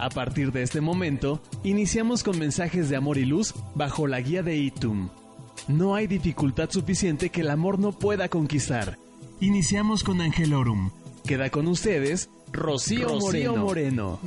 A partir de este momento, iniciamos con mensajes de amor y luz bajo la guía de Itum. No hay dificultad suficiente que el amor no pueda conquistar. Iniciamos con Angelorum. Queda con ustedes Rocío, Moreno.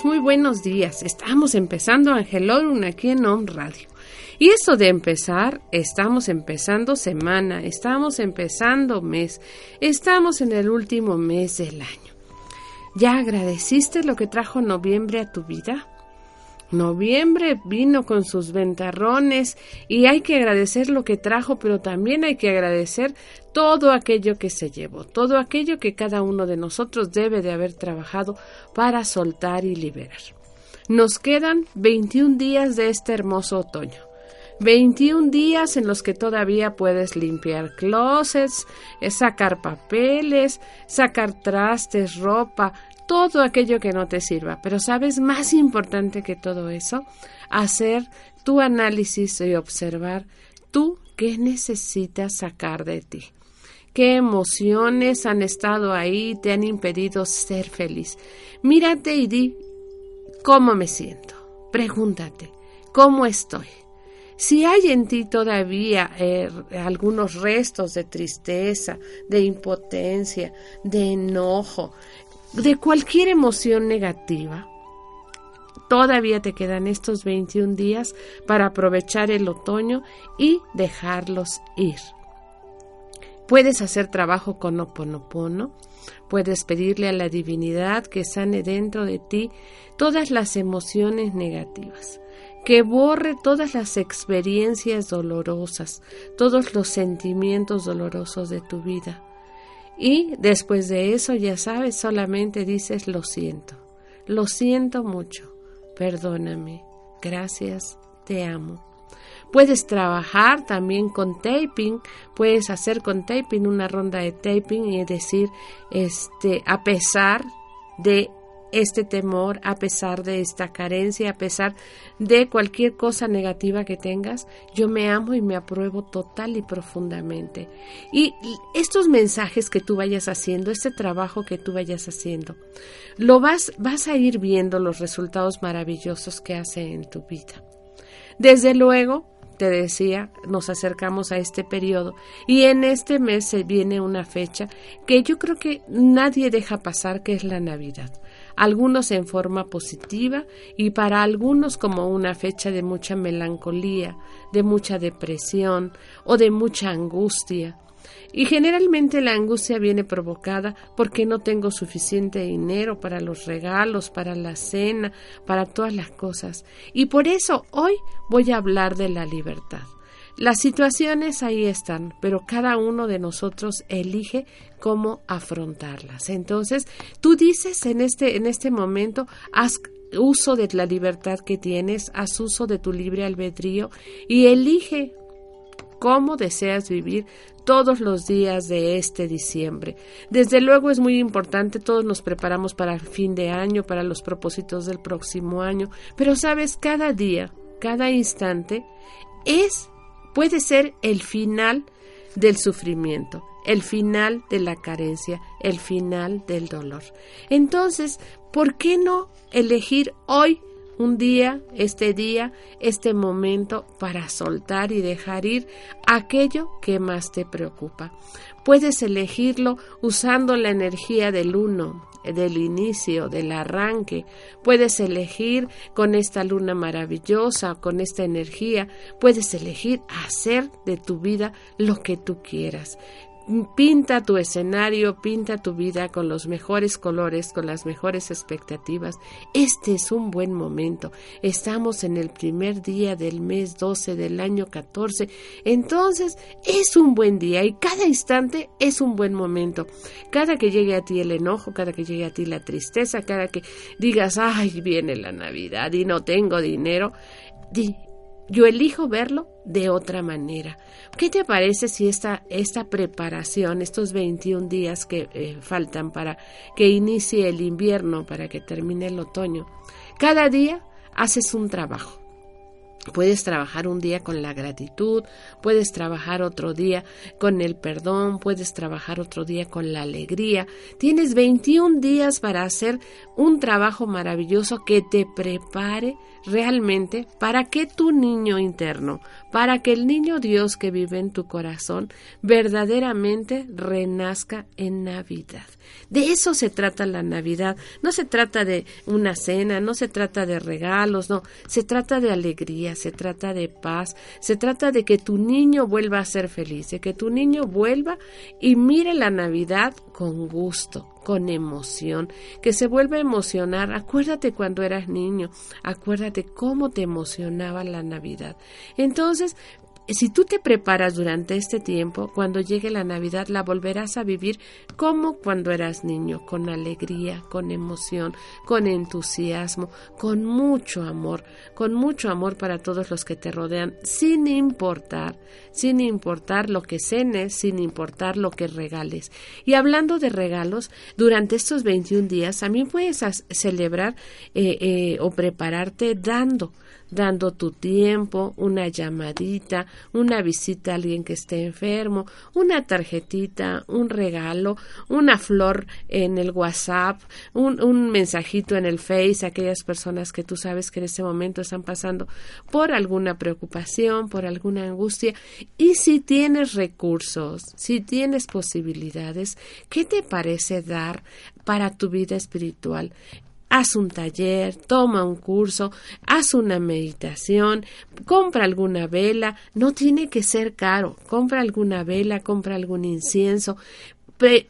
Muy buenos días. Estamos empezando Angelorum aquí en Home Radio. Y eso de empezar, estamos empezando semana, estamos empezando mes, estamos en el último mes del año. ¿Ya agradeciste lo que trajo noviembre a tu vida? Noviembre vino con sus ventarrones y hay que agradecer lo que trajo, pero también hay que agradecer todo aquello que se llevó, todo aquello que cada uno de nosotros debe de haber trabajado para soltar y liberar. Nos quedan 21 días de este hermoso otoño. 21 días en los que todavía puedes limpiar closets, sacar papeles, sacar trastes, ropa, todo aquello que no te sirva. Pero sabes, más importante que todo eso, hacer tu análisis y observar tú qué necesitas sacar de ti. ¿Qué emociones han estado ahí, te han impedido ser feliz? Mírate y di cómo me siento. Pregúntate, ¿cómo estoy? Si hay en ti todavía eh, algunos restos de tristeza, de impotencia, de enojo, de cualquier emoción negativa, todavía te quedan estos 21 días para aprovechar el otoño y dejarlos ir. Puedes hacer trabajo con Oponopono, puedes pedirle a la divinidad que sane dentro de ti todas las emociones negativas, que borre todas las experiencias dolorosas, todos los sentimientos dolorosos de tu vida y después de eso, ya sabes, solamente dices lo siento, lo siento mucho, perdóname, gracias, te amo. Puedes trabajar también con taping, puedes hacer con taping una ronda de taping y decir, este, a pesar de este temor, a pesar de esta carencia, a pesar de cualquier cosa negativa que tengas, yo me amo y me apruebo total y profundamente. Y estos mensajes que tú vayas haciendo, este trabajo que tú vayas haciendo, lo vas, vas a ir viendo los resultados maravillosos que hace en tu vida. Desde luego, te decía, nos acercamos a este periodo y en este mes se viene una fecha que yo creo que nadie deja pasar, que es la Navidad algunos en forma positiva y para algunos como una fecha de mucha melancolía, de mucha depresión o de mucha angustia. Y generalmente la angustia viene provocada porque no tengo suficiente dinero para los regalos, para la cena, para todas las cosas. Y por eso hoy voy a hablar de la libertad. Las situaciones ahí están, pero cada uno de nosotros elige cómo afrontarlas. Entonces, tú dices en este, en este momento, haz uso de la libertad que tienes, haz uso de tu libre albedrío y elige cómo deseas vivir todos los días de este diciembre. Desde luego es muy importante, todos nos preparamos para el fin de año, para los propósitos del próximo año, pero sabes, cada día, cada instante es puede ser el final del sufrimiento, el final de la carencia, el final del dolor. Entonces, ¿por qué no elegir hoy un día, este día, este momento para soltar y dejar ir aquello que más te preocupa? Puedes elegirlo usando la energía del uno, del inicio, del arranque. Puedes elegir con esta luna maravillosa, con esta energía, puedes elegir hacer de tu vida lo que tú quieras. Pinta tu escenario, pinta tu vida con los mejores colores, con las mejores expectativas. Este es un buen momento. Estamos en el primer día del mes 12 del año 14. Entonces es un buen día y cada instante es un buen momento. Cada que llegue a ti el enojo, cada que llegue a ti la tristeza, cada que digas, ay, viene la Navidad y no tengo dinero, di, yo elijo verlo de otra manera. ¿Qué te parece si esta, esta preparación, estos 21 días que eh, faltan para que inicie el invierno, para que termine el otoño, cada día haces un trabajo? Puedes trabajar un día con la gratitud, puedes trabajar otro día con el perdón, puedes trabajar otro día con la alegría. Tienes 21 días para hacer un trabajo maravilloso que te prepare realmente para que tu niño interno, para que el niño Dios que vive en tu corazón verdaderamente renazca en Navidad. De eso se trata la Navidad. No se trata de una cena, no se trata de regalos, no, se trata de alegría, se trata de paz, se trata de que tu niño vuelva a ser feliz, de que tu niño vuelva y mire la Navidad con gusto, con emoción, que se vuelva a emocionar. Acuérdate cuando eras niño, acuérdate cómo te emocionaba la Navidad. Entonces, si tú te preparas durante este tiempo, cuando llegue la Navidad la volverás a vivir como cuando eras niño, con alegría, con emoción, con entusiasmo, con mucho amor, con mucho amor para todos los que te rodean, sin importar, sin importar lo que cenes, sin importar lo que regales. Y hablando de regalos, durante estos 21 días también puedes celebrar eh, eh, o prepararte dando dando tu tiempo, una llamadita, una visita a alguien que esté enfermo, una tarjetita, un regalo, una flor en el WhatsApp, un, mensajito en el Face aquellas personas que tú sabes que en este momento están pasando por alguna preocupación, por alguna angustia. Y si tienes recursos, si tienes posibilidades, ¿qué te parece dar para tu vida espiritual? Haz un taller, toma un curso, haz una meditación, compra alguna vela, no tiene que ser caro, compra alguna vela, compra algún incienso,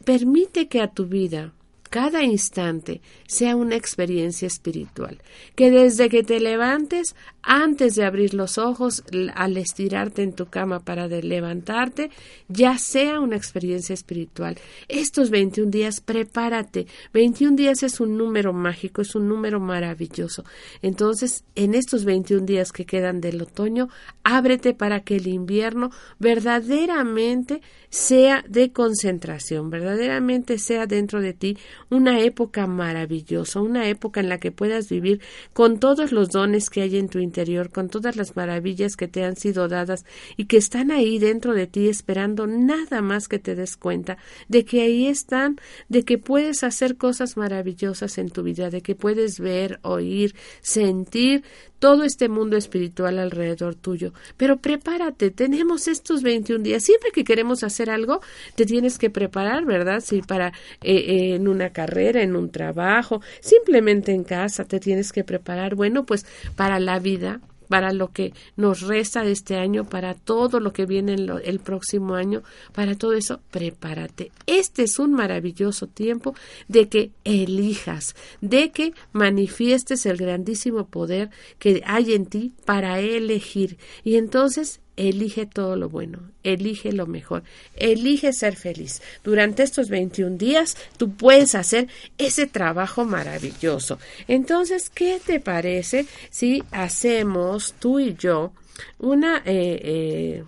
permite que a tu vida cada instante sea una experiencia espiritual, que desde que te levantes, antes de abrir los ojos, al estirarte en tu cama para levantarte, ya sea una experiencia espiritual. Estos 21 días, prepárate. 21 días es un número mágico, es un número maravilloso. Entonces, en estos 21 días que quedan del otoño, ábrete para que el invierno verdaderamente sea de concentración, verdaderamente sea dentro de ti una época maravillosa, una época en la que puedas vivir con todos los dones que hay en tu interior, con todas las maravillas que te han sido dadas y que están ahí dentro de ti esperando nada más que te des cuenta de que ahí están, de que puedes hacer cosas maravillosas en tu vida, de que puedes ver, oír, sentir todo este mundo espiritual alrededor tuyo. Pero prepárate, tenemos estos 21 días. Siempre que queremos hacer algo, te tienes que preparar, ¿verdad? Si para eh, eh, en una carrera, en un trabajo, simplemente en casa te tienes que preparar. Bueno, pues para la vida, para lo que nos resta de este año, para todo lo que viene el próximo año, para todo eso, prepárate. Este es un maravilloso tiempo de que elijas, de que manifiestes el grandísimo poder que hay en ti para elegir. Y entonces Elige todo lo bueno, elige lo mejor, elige ser feliz. Durante estos 21 días tú puedes hacer ese trabajo maravilloso. Entonces, ¿qué te parece si hacemos tú y yo una... Eh, eh,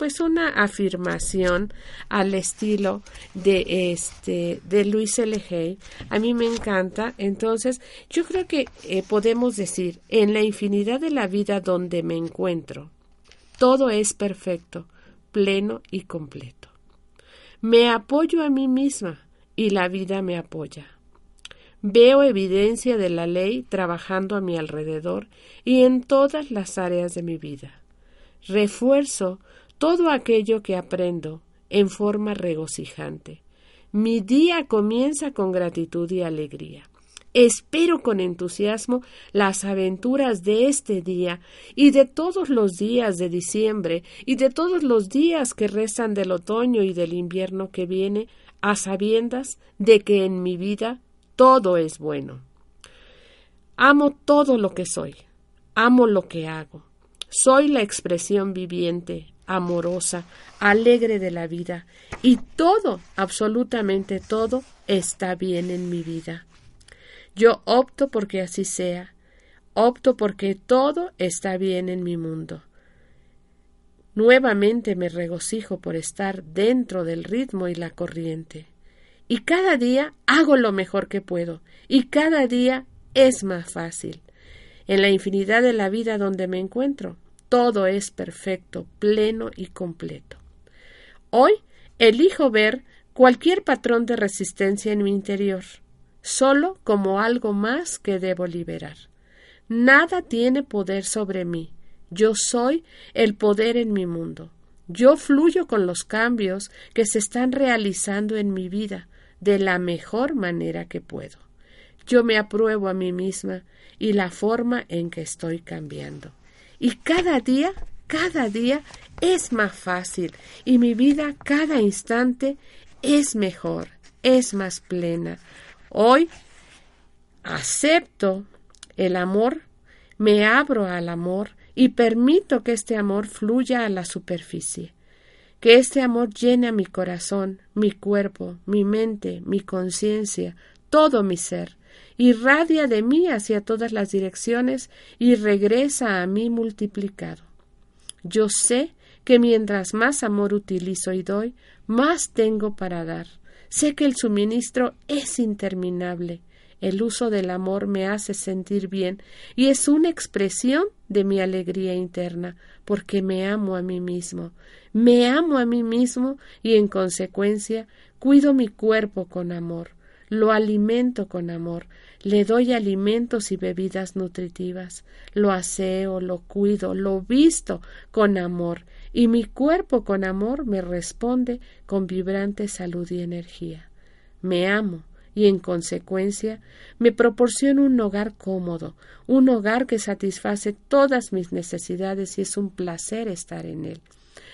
pues una afirmación al estilo de este de Luis L. A mí me encanta. Entonces, yo creo que eh, podemos decir en la infinidad de la vida donde me encuentro, todo es perfecto, pleno y completo. Me apoyo a mí misma y la vida me apoya. Veo evidencia de la ley trabajando a mi alrededor y en todas las áreas de mi vida. Refuerzo todo aquello que aprendo en forma regocijante. Mi día comienza con gratitud y alegría. Espero con entusiasmo las aventuras de este día y de todos los días de diciembre y de todos los días que restan del otoño y del invierno que viene, a sabiendas de que en mi vida todo es bueno. Amo todo lo que soy, amo lo que hago. Soy la expresión viviente, amorosa, alegre de la vida, y todo, absolutamente todo, está bien en mi vida. Yo opto porque así sea. Opto porque todo está bien en mi mundo. Nuevamente me regocijo por estar dentro del ritmo y la corriente. Y cada día hago lo mejor que puedo. Y cada día es más fácil. En la infinidad de la vida donde me encuentro, todo es perfecto, pleno y completo. Hoy elijo ver cualquier patrón de resistencia en mi interior solo como algo más que debo liberar. Nada tiene poder sobre mí. Yo soy el poder en mi mundo. Yo fluyo con los cambios que se están realizando en mi vida de la mejor manera que puedo. Yo me apruebo a mí misma y la forma en que estoy cambiando. Y cada día, cada día es más fácil y mi vida cada instante es mejor, es más plena, Hoy acepto el amor, me abro al amor y permito que este amor fluya a la superficie, que este amor llene mi corazón, mi cuerpo, mi mente, mi conciencia, todo mi ser, irradia de mí hacia todas las direcciones y regresa a mí multiplicado. Yo sé que mientras más amor utilizo y doy, más tengo para dar. Sé que el suministro es interminable. El uso del amor me hace sentir bien y es una expresión de mi alegría interna, porque me amo a mí mismo. Me amo a mí mismo y en consecuencia cuido mi cuerpo con amor, lo alimento con amor, le doy alimentos y bebidas nutritivas, lo aseo, lo cuido, lo visto con amor y mi cuerpo con amor me responde con vibrante salud y energía. Me amo y en consecuencia me proporciona un hogar cómodo, un hogar que satisface todas mis necesidades y es un placer estar en él.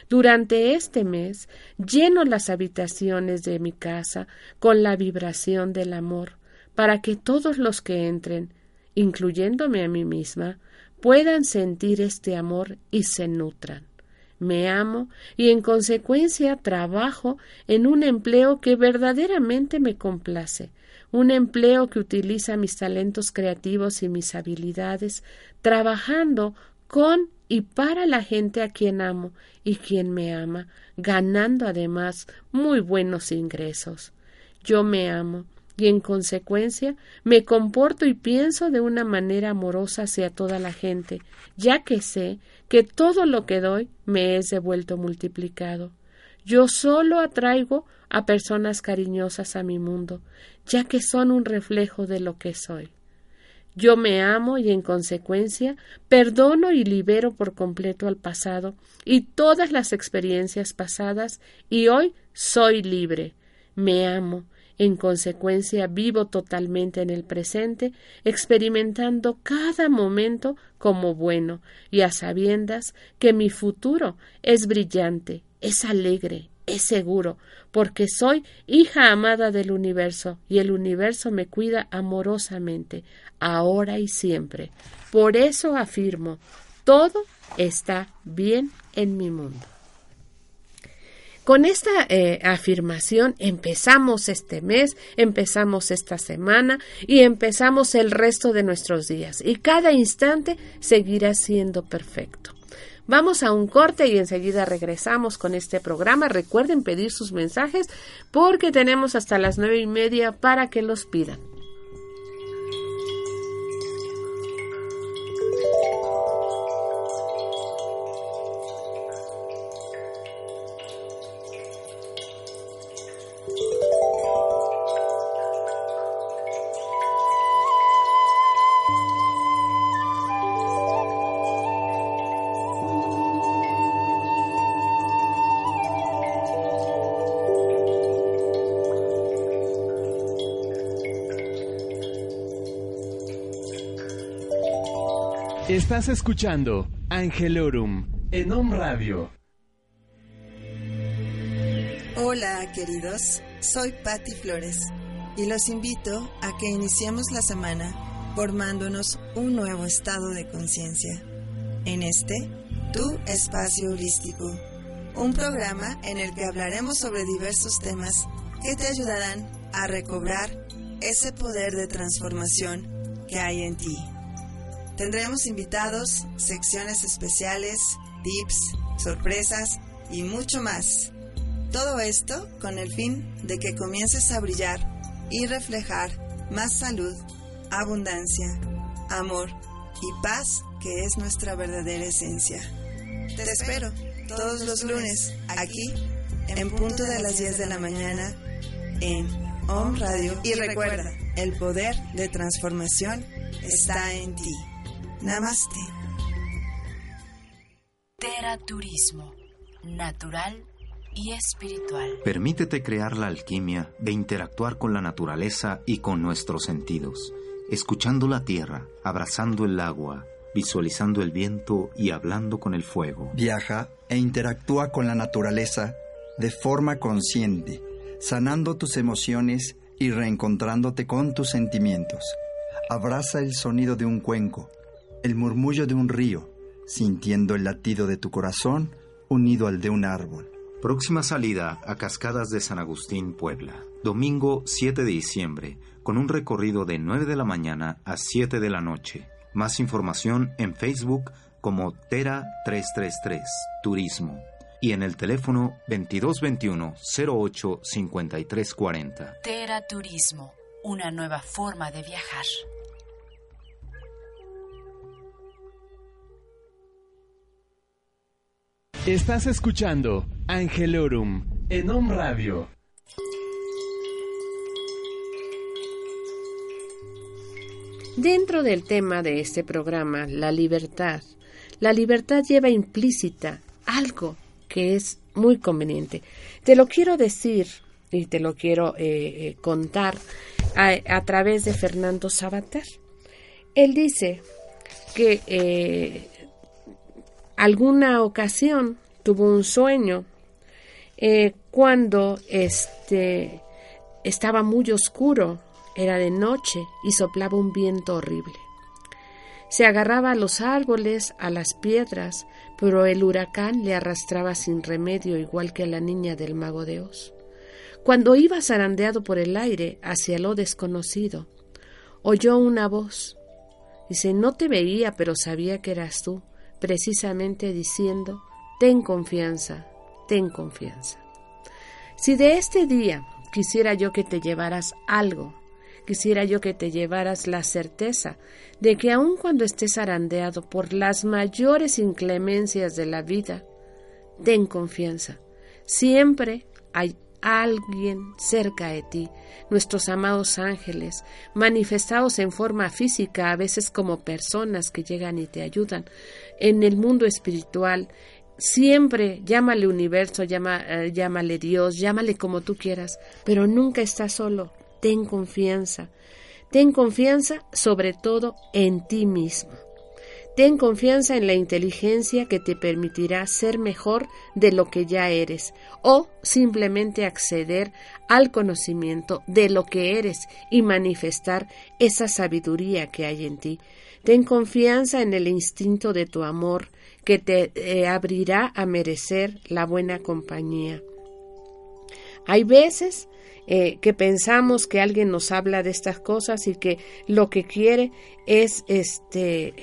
Durante este mes lleno las habitaciones de mi casa con la vibración del amor, para que todos los que entren, incluyéndome a mí misma, puedan sentir este amor y se nutran me amo y en consecuencia trabajo en un empleo que verdaderamente me complace, un empleo que utiliza mis talentos creativos y mis habilidades, trabajando con y para la gente a quien amo y quien me ama, ganando además muy buenos ingresos. Yo me amo y en consecuencia me comporto y pienso de una manera amorosa hacia toda la gente, ya que sé que todo lo que doy me es devuelto multiplicado. Yo solo atraigo a personas cariñosas a mi mundo, ya que son un reflejo de lo que soy. Yo me amo y en consecuencia perdono y libero por completo al pasado y todas las experiencias pasadas y hoy soy libre. Me amo en consecuencia, vivo totalmente en el presente, experimentando cada momento como bueno y a sabiendas que mi futuro es brillante, es alegre, es seguro, porque soy hija amada del universo y el universo me cuida amorosamente, ahora y siempre. Por eso afirmo, todo está bien en mi mundo. Con esta eh, afirmación empezamos este mes, empezamos esta semana y empezamos el resto de nuestros días y cada instante seguirá siendo perfecto. Vamos a un corte y enseguida regresamos con este programa. Recuerden pedir sus mensajes porque tenemos hasta las nueve y media para que los pidan. Estás escuchando Angelorum en Om Radio. Hola, queridos. Soy Patti Flores y los invito a que iniciemos la semana formándonos un nuevo estado de conciencia. En este, tu espacio holístico, un programa en el que hablaremos sobre diversos temas que te ayudarán a recobrar ese poder de transformación que hay en ti. Tendremos invitados, secciones especiales, tips, sorpresas y mucho más. Todo esto con el fin de que comiences a brillar y reflejar más salud, abundancia, amor y paz que es nuestra verdadera esencia. Te espero todos los lunes aquí en punto de las 10 de la mañana en Om Radio y recuerda, el poder de transformación está en ti. Namaste. Teraturismo, natural y espiritual. Permítete crear la alquimia de interactuar con la naturaleza y con nuestros sentidos, escuchando la tierra, abrazando el agua, visualizando el viento y hablando con el fuego. Viaja e interactúa con la naturaleza de forma consciente, sanando tus emociones y reencontrándote con tus sentimientos. Abraza el sonido de un cuenco, el murmullo de un río, sintiendo el latido de tu corazón unido al de un árbol. Próxima salida a Cascadas de San Agustín, Puebla. Domingo 7 de diciembre, con un recorrido de 9 de la mañana a 7 de la noche. Más información en Facebook como Tera 333 Turismo y en el teléfono 2221 08 5340. Tera Turismo, una nueva forma de viajar. Estás escuchando Angelorum en Om Radio. Dentro del tema de este programa, la libertad, la libertad lleva implícita algo que es muy conveniente. Te lo quiero decir y te lo quiero eh, eh, contar a, través de Fernando Sabater. Él dice que eh, alguna ocasión tuvo un sueño eh, cuando este estaba muy oscuro, era de noche y soplaba un viento horrible. Se agarraba a los árboles, a las piedras, pero el huracán le arrastraba sin remedio igual que a la niña del mago de Oz. Cuando iba zarandeado por el aire hacia lo desconocido, oyó una voz. Dice, no te veía, pero sabía que eras tú precisamente diciendo, ten confianza, ten confianza. Si de este día quisiera yo que te llevaras algo, quisiera yo que te llevaras la certeza de que aun cuando estés arandeado por las mayores inclemencias de la vida, ten confianza. Siempre hay alguien cerca de ti, nuestros amados ángeles, manifestados en forma física, a veces como personas que llegan y te ayudan, en el mundo espiritual, siempre llámale universo, eh, llámale Dios, llámale como tú quieras, pero nunca estás solo. Ten confianza. Ten confianza sobre todo en ti mismo. Ten confianza en la inteligencia que te permitirá ser mejor de lo que ya eres o simplemente acceder al conocimiento de lo que eres y manifestar esa sabiduría que hay en ti. Ten confianza en el instinto de tu amor que te eh, abrirá a merecer la buena compañía. Hay veces eh, que pensamos que alguien nos habla de estas cosas y que lo que quiere es este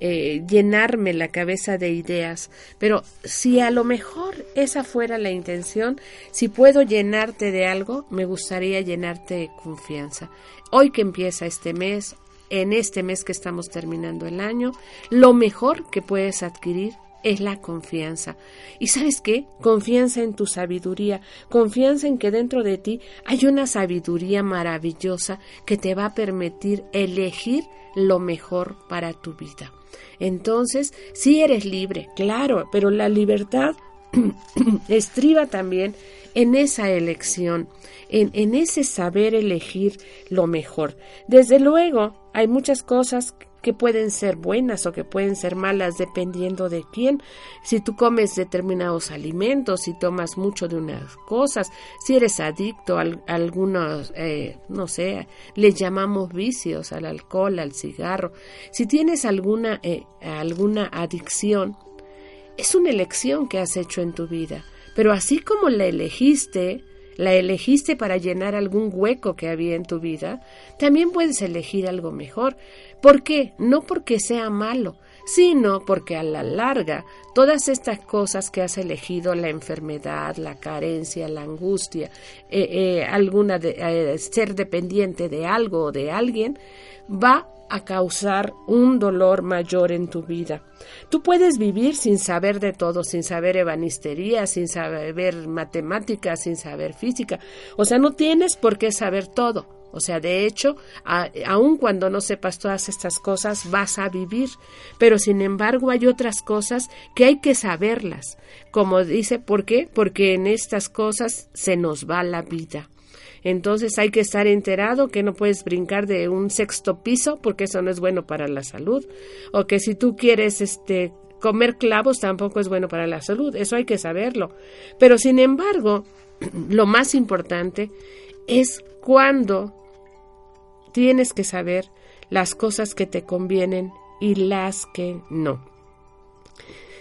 eh, llenarme la cabeza de ideas, pero si a lo mejor esa fuera la intención, si puedo llenarte de algo, me gustaría llenarte de confianza. Hoy que empieza este mes, en este mes que estamos terminando el año, lo mejor que puedes adquirir es la confianza. ¿Y sabes qué? Confianza en tu sabiduría, confianza en que dentro de ti hay una sabiduría maravillosa que te va a permitir elegir lo mejor para tu vida. Entonces, sí eres libre, claro, pero la libertad estriba también en esa elección, en, en, ese saber elegir lo mejor. Desde luego, hay muchas cosas que pueden ser buenas o que pueden ser malas dependiendo de quién. Si tú comes determinados alimentos, si tomas mucho de unas cosas, si eres adicto a, algunos, eh, no sé, le llamamos vicios al alcohol, al cigarro. Si tienes alguna, eh, alguna adicción, es una elección que has hecho en tu vida. Pero así como la elegiste, la elegiste para llenar algún hueco que había en tu vida, también puedes elegir algo mejor. ¿Por qué? No porque sea malo, sino porque a la larga todas estas cosas que has elegido, la enfermedad, la carencia, la angustia, eh, eh, alguna de, eh, ser dependiente de algo o de alguien, va a causar un dolor mayor en tu vida. Tú puedes vivir sin saber de todo, sin saber ebanistería, sin saber matemáticas, sin saber física. O sea, no tienes por qué saber todo. O sea, de hecho, aun cuando no sepas todas estas cosas, vas a vivir. Pero sin embargo, hay otras cosas que hay que saberlas. Como dice, ¿por qué? Porque en estas cosas se nos va la vida. Entonces hay que estar enterado que no puedes brincar de un sexto piso porque eso no es bueno para la salud. O que si tú quieres este comer clavos tampoco es bueno para la salud. Eso hay que saberlo. Pero sin embargo, lo más importante es cuando tienes que saber las cosas que te convienen y las que no.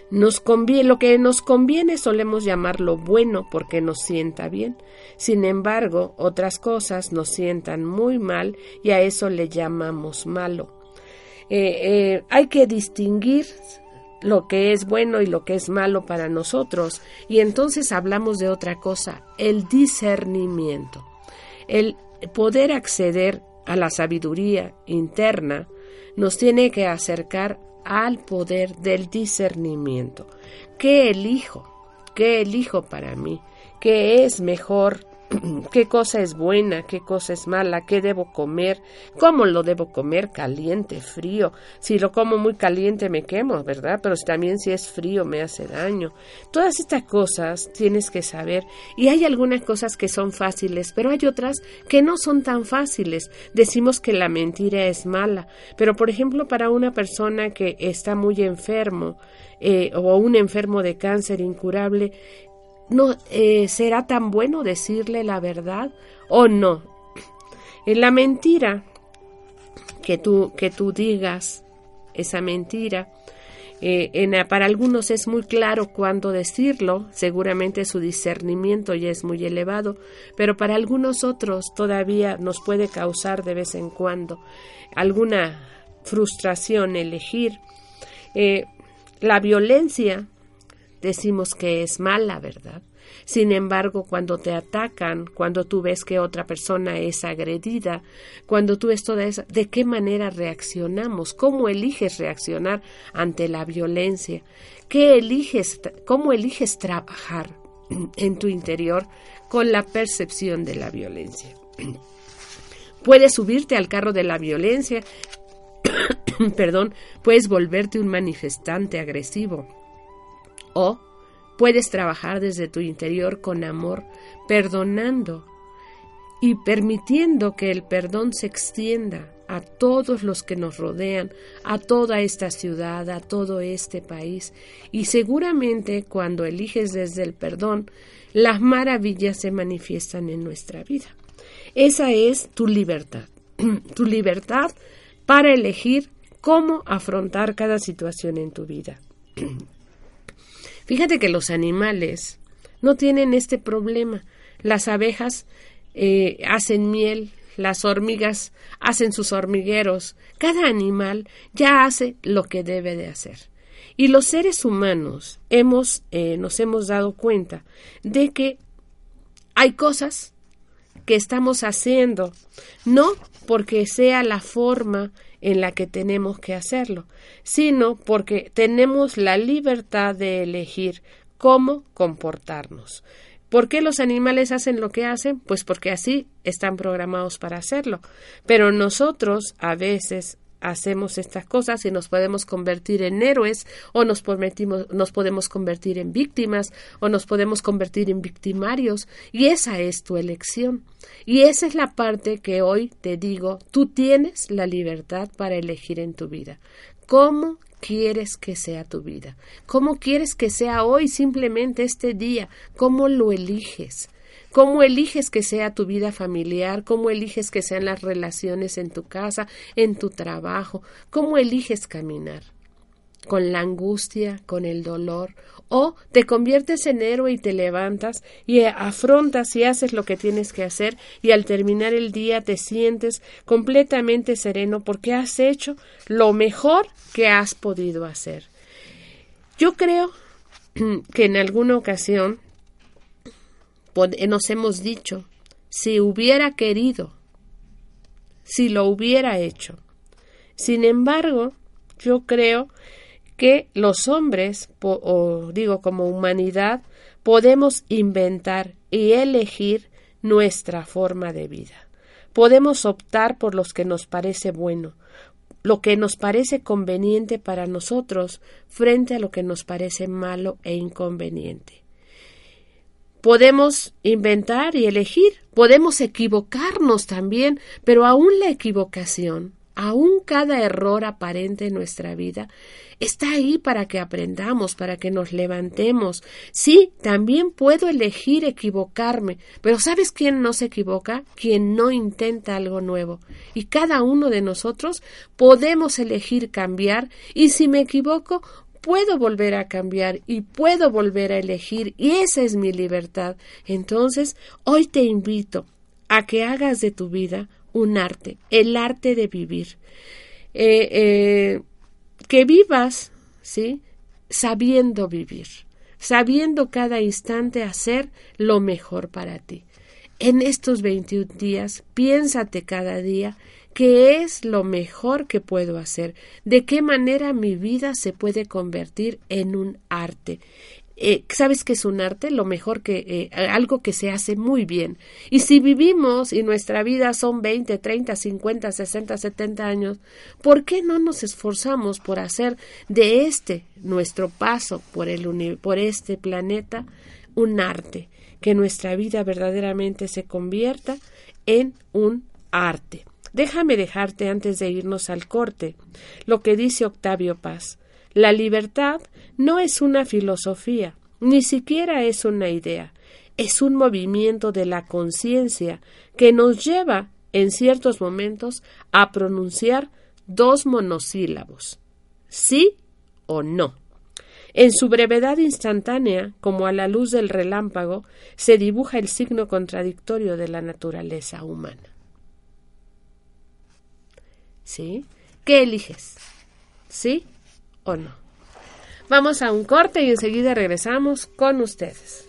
Nos conviene, lo que nos conviene solemos llamarlo bueno porque nos sienta bien. Sin embargo, otras cosas nos sientan muy mal y a eso le llamamos malo. Eh, eh, hay que distinguir lo que es bueno y lo que es malo para nosotros y entonces hablamos de otra cosa, el discernimiento. El poder acceder a la sabiduría interna nos tiene que acercar al poder del discernimiento. ¿Qué elijo? ¿Qué elijo para mí? ¿Qué es mejor qué cosa es buena, qué cosa es mala, qué debo comer, cómo lo debo comer, caliente, frío. Si lo como muy caliente me quemo, ¿verdad? Pero también si es frío me hace daño. Todas estas cosas tienes que saber. Y hay algunas cosas que son fáciles, pero hay otras que no son tan fáciles. Decimos que la mentira es mala, pero por ejemplo para una persona que está muy enfermo, eh, o un enfermo de cáncer incurable, no eh, será tan bueno decirle la verdad o no. En la mentira que tú, que tú digas esa mentira, eh, para algunos es muy claro cuándo decirlo, seguramente su discernimiento ya es muy elevado, pero para algunos otros todavía nos puede causar de vez en cuando alguna frustración elegir. Eh, la violencia decimos que es mala, ¿verdad? Sin embargo, cuando te atacan, cuando tú ves que otra persona es agredida, cuando tú ves toda esa, ¿de qué manera reaccionamos? ¿Cómo eliges reaccionar ante la violencia? ¿Qué eliges, cómo eliges trabajar en tu interior con la percepción de la violencia? Puedes subirte al carro de la violencia, perdón, puedes volverte un manifestante agresivo o puedes trabajar desde tu interior con amor, perdonando y permitiendo que el perdón se extienda a todos los que nos rodean, a toda esta ciudad, a todo este país. Y seguramente cuando eliges desde el perdón, las maravillas se manifiestan en nuestra vida. Esa es tu libertad, tu libertad para elegir cómo afrontar cada situación en tu vida. Fíjate que los animales no tienen este problema. Las abejas eh, hacen miel, las hormigas hacen sus hormigueros. Cada animal ya hace lo que debe de hacer. Y los seres humanos hemos, eh, nos hemos dado cuenta de que hay cosas que estamos haciendo, no porque sea la forma en la que tenemos que hacerlo, sino porque tenemos la libertad de elegir cómo comportarnos. ¿Por qué los animales hacen lo que hacen? Pues porque así están programados para hacerlo. Pero nosotros a veces hacemos estas cosas y nos podemos convertir en héroes o nos, nos podemos convertir en víctimas o nos podemos convertir en victimarios y esa es tu elección. Y esa es la parte que hoy te digo, tú tienes la libertad para elegir en tu vida. ¿Cómo quieres que sea tu vida? ¿Cómo quieres que sea hoy simplemente este día? ¿Cómo lo eliges? Cómo eliges que sea tu vida familiar, cómo eliges que sean las relaciones en tu casa, en tu trabajo, cómo eliges caminar con la angustia, con el dolor, o te conviertes en héroe y te levantas y afrontas y haces lo que tienes que hacer y al terminar el día te sientes completamente sereno porque has hecho lo mejor que has podido hacer. Yo creo que en alguna ocasión nos hemos dicho, si hubiera querido, si lo hubiera hecho. Sin embargo, yo creo que los hombres, o digo como humanidad, podemos inventar y elegir nuestra forma de vida. Podemos optar por los que nos parece bueno, lo que nos parece conveniente para nosotros frente a lo que nos parece malo e inconveniente. Podemos inventar y elegir, podemos equivocarnos también, pero aún la equivocación, aún cada error aparente en nuestra vida, está ahí para que aprendamos, para que nos levantemos. Sí, también puedo elegir equivocarme, pero ¿sabes quién no se equivoca? Quien no intenta algo nuevo. Y cada uno de nosotros podemos elegir cambiar y si me equivoco, puedo volver a cambiar y puedo volver a elegir y esa es mi libertad. Entonces, hoy te invito a que hagas de tu vida un arte, el arte de vivir. Eh, eh, que vivas, ¿sí? Sabiendo vivir, sabiendo cada instante hacer lo mejor para ti. En estos 21 días, piénsate cada día ¿Qué es lo mejor que puedo hacer? ¿De qué manera mi vida se puede convertir en un arte? Eh, ¿Sabes qué es un arte? Lo mejor que eh, algo que se hace muy bien. Y si vivimos y nuestra vida son 20, 30, 50, 60, 70 años, ¿por qué no nos esforzamos por hacer de este nuestro paso por, el, por este planeta un arte? Que nuestra vida verdaderamente se convierta en un arte. Déjame dejarte antes de irnos al corte lo que dice Octavio Paz. La libertad no es una filosofía, ni siquiera es una idea, es un movimiento de la conciencia que nos lleva, en ciertos momentos, a pronunciar dos monosílabos, sí o no. En su brevedad instantánea, como a la luz del relámpago, se dibuja el signo contradictorio de la naturaleza humana. ¿Sí? ¿Qué eliges? ¿Sí o no? Vamos a un corte y enseguida regresamos con ustedes.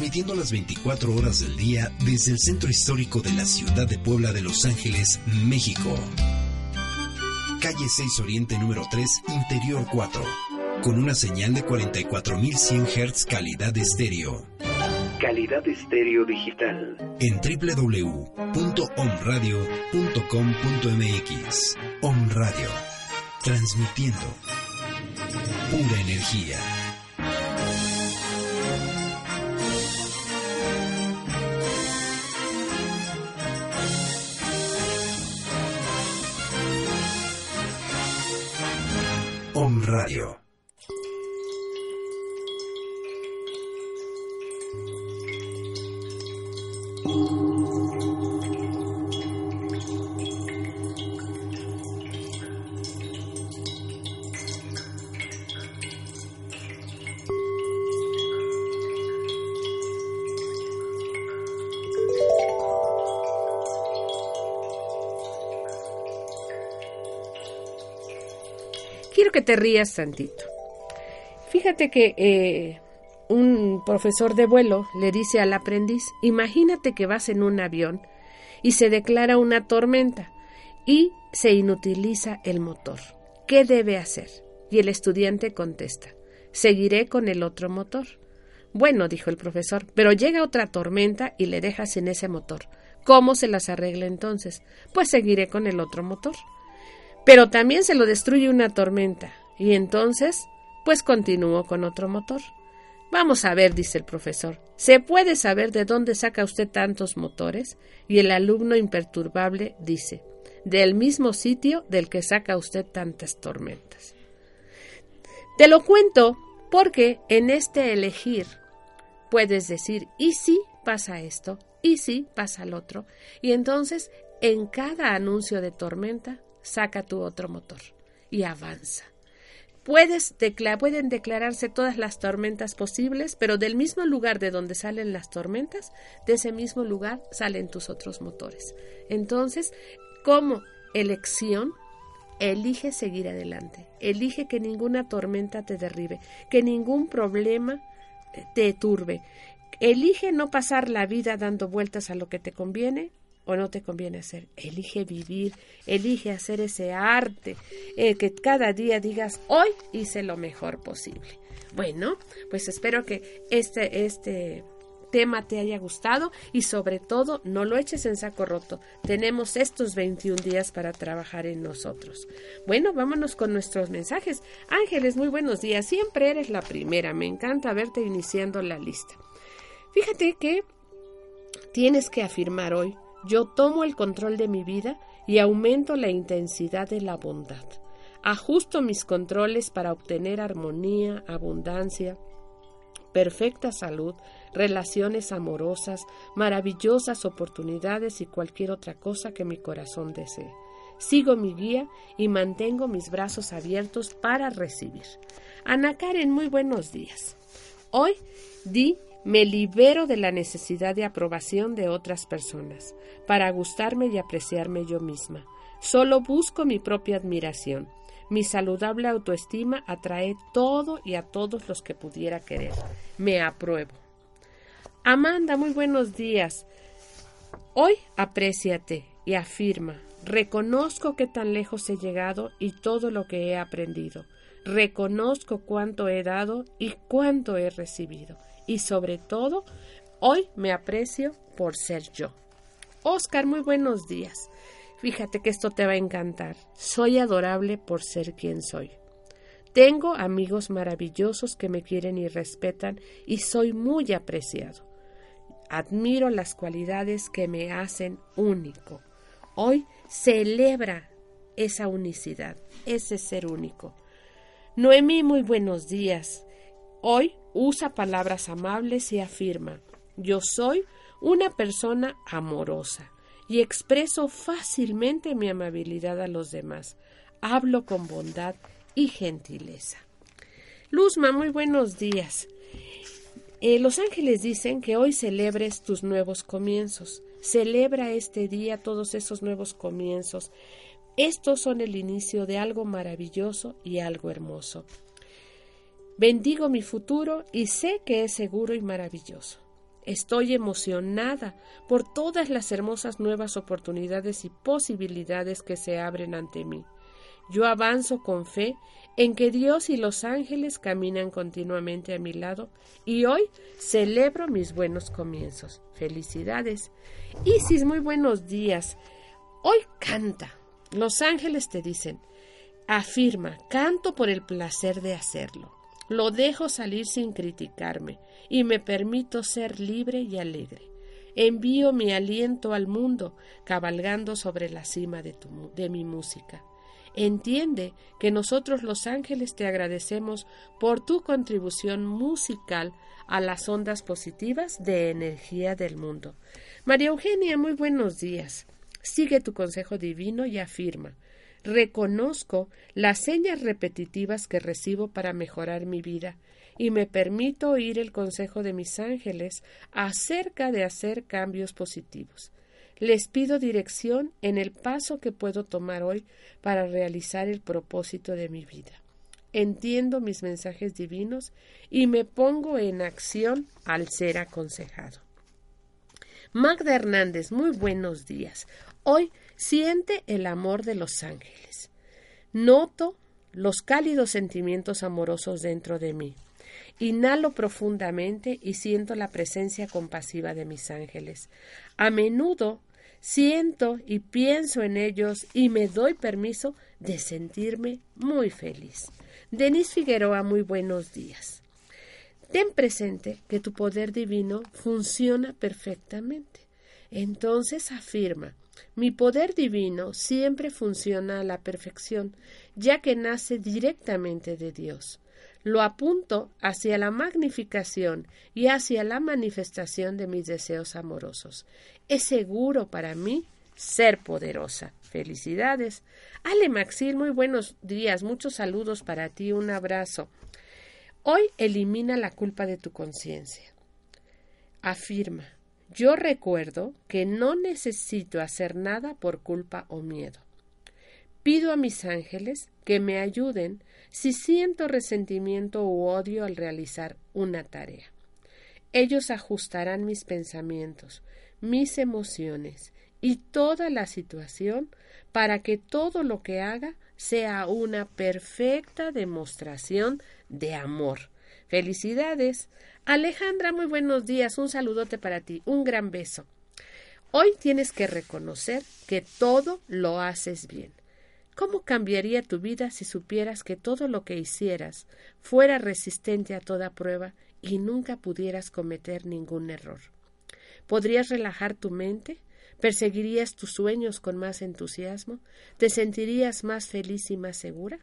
Transmitiendo las 24 horas del día desde el centro histórico de la ciudad de Puebla de Los Ángeles, México. Calle 6 Oriente número 3, Interior 4, con una señal de 44.100 Hz calidad estéreo. Calidad estéreo digital. En www.omradio.com.mx. Om Radio. Transmitiendo pura energía. Radio. Te rías tantito. Fíjate que eh, un profesor de vuelo le dice al aprendiz, imagínate que vas en un avión y se declara una tormenta y se inutiliza el motor. ¿Qué debe hacer? Y el estudiante contesta, seguiré con el otro motor. Bueno, dijo el profesor, pero llega otra tormenta y le dejas en ese motor. ¿Cómo se las arregla entonces? Pues seguiré con el otro motor. Pero también se lo destruye una tormenta. Y entonces, pues continúo con otro motor. Vamos a ver, dice el profesor. ¿Se puede saber de dónde saca usted tantos motores? Y el alumno imperturbable dice, del mismo sitio del que saca usted tantas tormentas. Te lo cuento porque en este elegir puedes decir, ¿y si pasa esto? ¿Y si pasa el otro? Y entonces en cada anuncio de tormenta saca tu otro motor y avanza. Puedes pueden declararse todas las tormentas posibles, pero del mismo lugar de donde salen las tormentas, de ese mismo lugar salen tus otros motores. Entonces, como elección, elige seguir adelante, elige que ninguna tormenta te derribe, que ningún problema te turbe. Elige no pasar la vida dando vueltas a lo que te conviene, o no te conviene hacer. Elige vivir, elige hacer ese arte, eh, que cada día digas, hoy hice lo mejor posible. Bueno, pues espero que este, este tema te haya gustado y sobre todo no lo eches en saco roto. Tenemos estos 21 días para trabajar en nosotros. Bueno, vámonos con nuestros mensajes. Ángeles, muy buenos días. Siempre eres la primera. Me encanta verte iniciando la lista. Fíjate que tienes que afirmar hoy yo tomo el control de mi vida y aumento la intensidad de la bondad. Ajusto mis controles para obtener armonía, abundancia, perfecta salud, relaciones amorosas, maravillosas oportunidades y cualquier otra cosa que mi corazón desee. Sigo mi guía y mantengo mis brazos abiertos para recibir. Ana Karen, muy buenos días. Hoy di me libero de la necesidad de aprobación de otras personas, para gustarme y apreciarme yo misma. Solo busco mi propia admiración. Mi saludable autoestima atrae todo y a todos los que pudiera querer. Me apruebo. Amanda, muy buenos días. Hoy apréciate y afirma. Reconozco que tan lejos he llegado y todo lo que he aprendido. Reconozco cuánto he dado y cuánto he recibido y sobre todo, hoy me aprecio por ser yo. Oscar, muy buenos días. Fíjate que esto te va a encantar. Soy adorable por ser quien soy. Tengo amigos maravillosos que me quieren y respetan y soy muy apreciado. Admiro las cualidades que me hacen único. Hoy celebra esa unicidad, ese ser único. Noemí, muy buenos días. Hoy usa palabras amables y afirma yo soy una persona amorosa y expreso fácilmente mi amabilidad a los demás. Hablo con bondad y gentileza. Luzma, muy buenos días. Eh, los ángeles dicen que hoy celebres tus nuevos comienzos. Celebra este día todos esos nuevos comienzos. Estos son el inicio de algo maravilloso y algo hermoso. Bendigo mi futuro y sé que es seguro y maravilloso. Estoy emocionada por todas las hermosas nuevas oportunidades y posibilidades que se abren ante mí. Yo avanzo con fe en que Dios y los ángeles caminan continuamente a mi lado y hoy celebro mis buenos comienzos. Felicidades. Isis, muy buenos días. Hoy canta. Los ángeles te dicen, afirma, canto por el placer de hacerlo. Lo dejo salir sin criticarme y me permito ser libre y alegre. Envío mi aliento al mundo cabalgando sobre la cima de, de mi música. Entiende que nosotros los ángeles te agradecemos por tu contribución musical a las ondas positivas de energía del mundo. María Eugenia, muy buenos días. Sigue tu consejo divino y afirma reconozco las señas repetitivas que recibo para mejorar mi vida y me permito oír el consejo de mis ángeles acerca de hacer cambios positivos. Les pido dirección en el paso que puedo tomar hoy para realizar el propósito de mi vida. entiendo mis mensajes divinos y me pongo en acción al ser aconsejado. Magda Hernández, muy buenos días. Hoy siente el amor de los ángeles. Noto los cálidos sentimientos amorosos dentro de mí. Inhalo profundamente y siento la presencia compasiva de mis ángeles. A menudo siento y pienso en ellos y me doy permiso de sentirme muy feliz. Denis Figueroa, muy buenos días. Ten presente que tu poder divino funciona perfectamente. Entonces afirma, mi poder divino siempre funciona a la perfección, ya que nace directamente de Dios. Lo apunto hacia la magnificación y hacia la manifestación de mis deseos amorosos. Es seguro para mí ser poderosa. Felicidades. Ale Maxil, muy buenos días, muchos saludos para ti, un abrazo. Hoy elimina la culpa de tu conciencia. Afirma, yo recuerdo que no necesito hacer nada por culpa o miedo. Pido a mis ángeles que me ayuden si siento resentimiento u odio al realizar una tarea. Ellos ajustarán mis pensamientos, mis emociones y toda la situación para que todo lo que haga sea una perfecta demostración de amor. Felicidades. Alejandra, muy buenos días. Un saludote para ti. Un gran beso. Hoy tienes que reconocer que todo lo haces bien. ¿Cómo cambiaría tu vida si supieras que todo lo que hicieras fuera resistente a toda prueba y nunca pudieras cometer ningún error? ¿Podrías relajar tu mente? ¿Perseguirías tus sueños con más entusiasmo? ¿Te sentirías más feliz y más segura?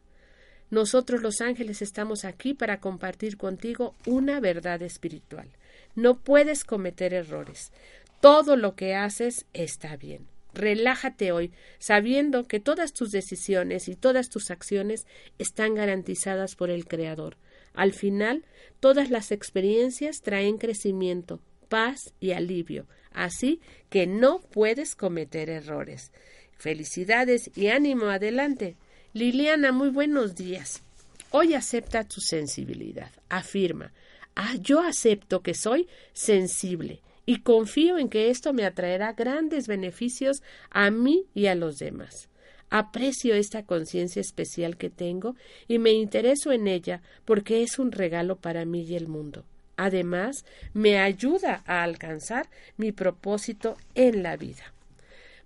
Nosotros los ángeles estamos aquí para compartir contigo una verdad espiritual. No puedes cometer errores. Todo lo que haces está bien. Relájate hoy, sabiendo que todas tus decisiones y todas tus acciones están garantizadas por el Creador. Al final, todas las experiencias traen crecimiento, paz y alivio, así que no puedes cometer errores. Felicidades y ánimo adelante. Liliana, muy buenos días. Hoy acepta tu sensibilidad. Afirma, ah, yo acepto que soy sensible y confío en que esto me atraerá grandes beneficios a mí y a los demás. Aprecio esta conciencia especial que tengo y me intereso en ella porque es un regalo para mí y el mundo. Además, me ayuda a alcanzar mi propósito en la vida.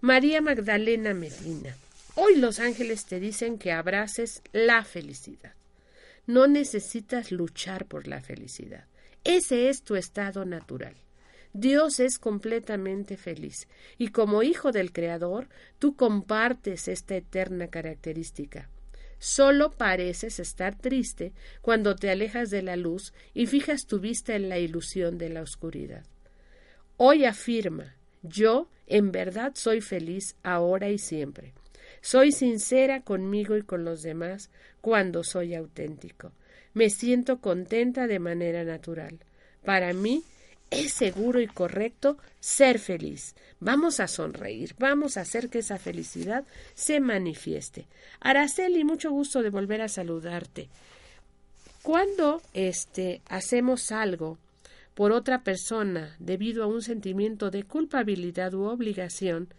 María Magdalena Medina. Hoy los ángeles te dicen que abraces la felicidad. No necesitas luchar por la felicidad. Ese es tu estado natural. Dios es completamente feliz y como hijo del Creador tú compartes esta eterna característica. Solo pareces estar triste cuando te alejas de la luz y fijas tu vista en la ilusión de la oscuridad. Hoy afirma yo en verdad soy feliz ahora y siempre. Soy sincera conmigo y con los demás cuando soy auténtico. Me siento contenta de manera natural. Para mí es seguro y correcto ser feliz. Vamos a sonreír, vamos a hacer que esa felicidad se manifieste. Araceli, mucho gusto de volver a saludarte. Cuando este hacemos algo por otra persona debido a un sentimiento de culpabilidad u obligación,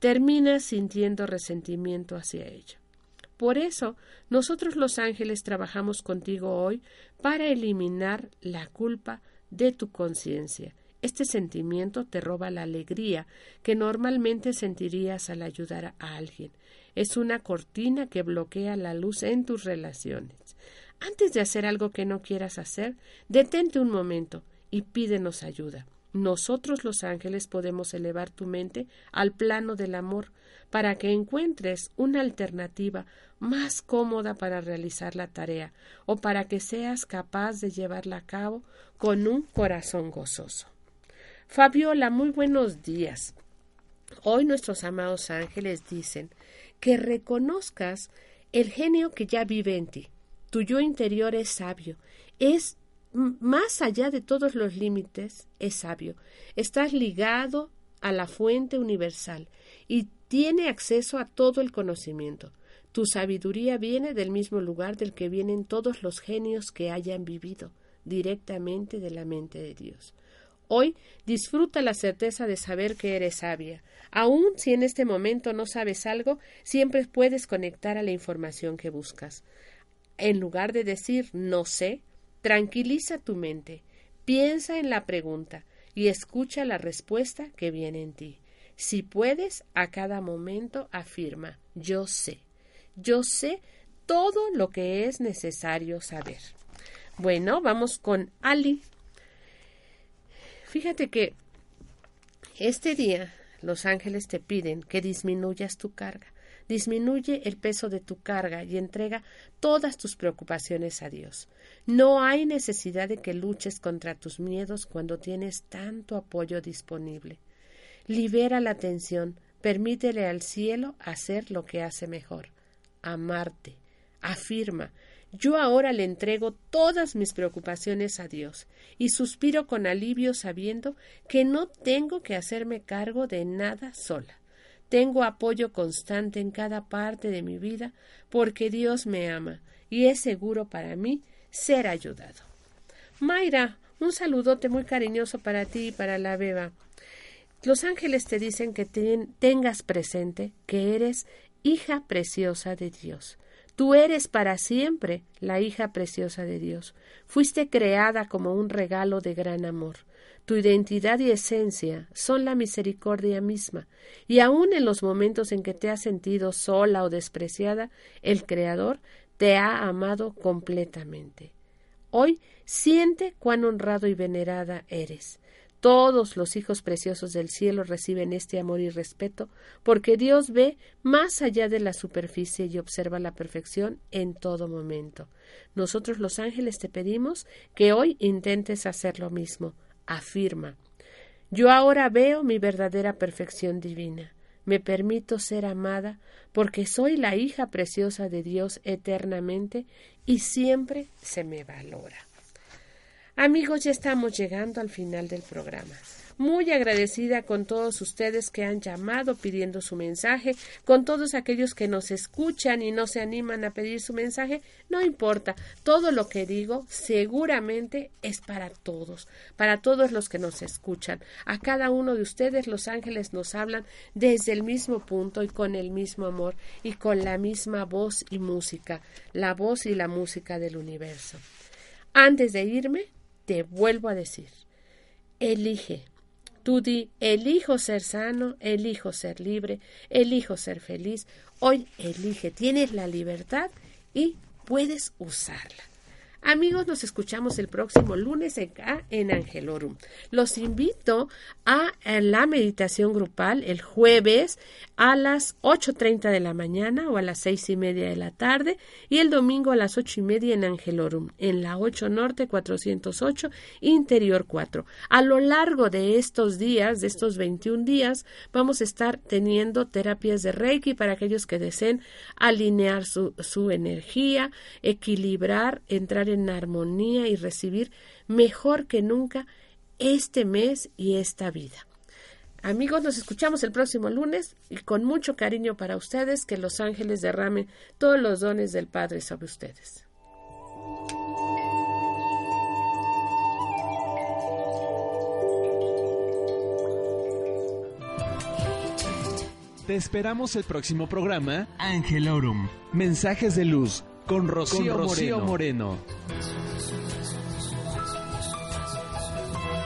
terminas sintiendo resentimiento hacia ello. Por eso, nosotros los ángeles trabajamos contigo hoy para eliminar la culpa de tu conciencia. Este sentimiento te roba la alegría que normalmente sentirías al ayudar a alguien. Es una cortina que bloquea la luz en tus relaciones. Antes de hacer algo que no quieras hacer, detente un momento y pídenos ayuda. Nosotros los ángeles podemos elevar tu mente al plano del amor para que encuentres una alternativa más cómoda para realizar la tarea o para que seas capaz de llevarla a cabo con un corazón gozoso. Fabiola, muy buenos días. Hoy nuestros amados ángeles dicen que reconozcas el genio que ya vive en ti. Tu yo interior es sabio, es más allá de todos los límites, es sabio. Estás ligado a la fuente universal y tiene acceso a todo el conocimiento. Tu sabiduría viene del mismo lugar del que vienen todos los genios que hayan vivido, directamente de la mente de Dios. Hoy disfruta la certeza de saber que eres sabia. Aun si en este momento no sabes algo, siempre puedes conectar a la información que buscas. En lugar de decir no sé, tranquiliza tu mente, piensa en la pregunta y escucha la respuesta que viene en ti. Si puedes, a cada momento afirma yo sé. Yo sé todo lo que es necesario saber. Bueno, vamos con Ali. Fíjate que este día los ángeles te piden que disminuyas tu carga. Disminuye el peso de tu carga y entrega todas tus preocupaciones a Dios. No hay necesidad de que luches contra tus miedos cuando tienes tanto apoyo disponible. Libera la tensión, permítele al cielo hacer lo que hace mejor, amarte. Afirma, yo ahora le entrego todas mis preocupaciones a Dios y suspiro con alivio sabiendo que no tengo que hacerme cargo de nada sola. Tengo apoyo constante en cada parte de mi vida porque Dios me ama y es seguro para mí ser ayudado. Mayra, un saludote muy cariñoso para ti y para la beba. Los ángeles te dicen que tengas presente que eres hija preciosa de Dios Tú eres para siempre la hija preciosa de Dios. Fuiste creada como un regalo de gran amor. Tu identidad y esencia son la misericordia misma, y aun en los momentos en que te has sentido sola o despreciada, el Creador te ha amado completamente. Hoy siente cuán honrado y venerada eres. Todos los hijos preciosos del cielo reciben este amor y respeto, porque Dios ve más allá de la superficie y observa la perfección en todo momento. Nosotros los ángeles te pedimos que hoy intentes hacer lo mismo. Afirma. Yo ahora veo mi verdadera perfección divina. Me permito ser amada porque soy la hija preciosa de Dios eternamente y siempre se me valora. Amigos, ya estamos llegando al final del programa. Muy agradecida con todos ustedes que han llamado pidiendo su mensaje, con todos aquellos que nos escuchan y no se animan a pedir su mensaje, no importa, todo lo que digo seguramente es para todos, para todos los que nos escuchan. A cada uno de ustedes los ángeles nos hablan desde el mismo punto y con el mismo amor y con la misma voz y música, la voz y la música del universo. Antes de irme, te vuelvo a decir, elige. Tú di, elijo ser sano, elijo ser libre, elijo ser feliz. Hoy elige, tienes la libertad y puedes usarla. Amigos, nos escuchamos el próximo lunes acá en Angelorum. Los invito a, la meditación grupal el jueves a las 8.30 de la mañana o a las seis y media de la tarde y el domingo a las ocho y media en Angelorum, en la 8 Norte 408, Interior 4. A lo largo de estos días, de estos 21 días, vamos a estar teniendo terapias de Reiki para aquellos que deseen alinear su, su energía, equilibrar, entrar en armonía y recibir mejor que nunca este mes y esta vida. Amigos, nos escuchamos el próximo lunes y con mucho cariño para ustedes que los ángeles derramen todos los dones del Padre sobre ustedes. Te esperamos el próximo programa Angelorum. Mensajes de luz con Rocío, Moreno.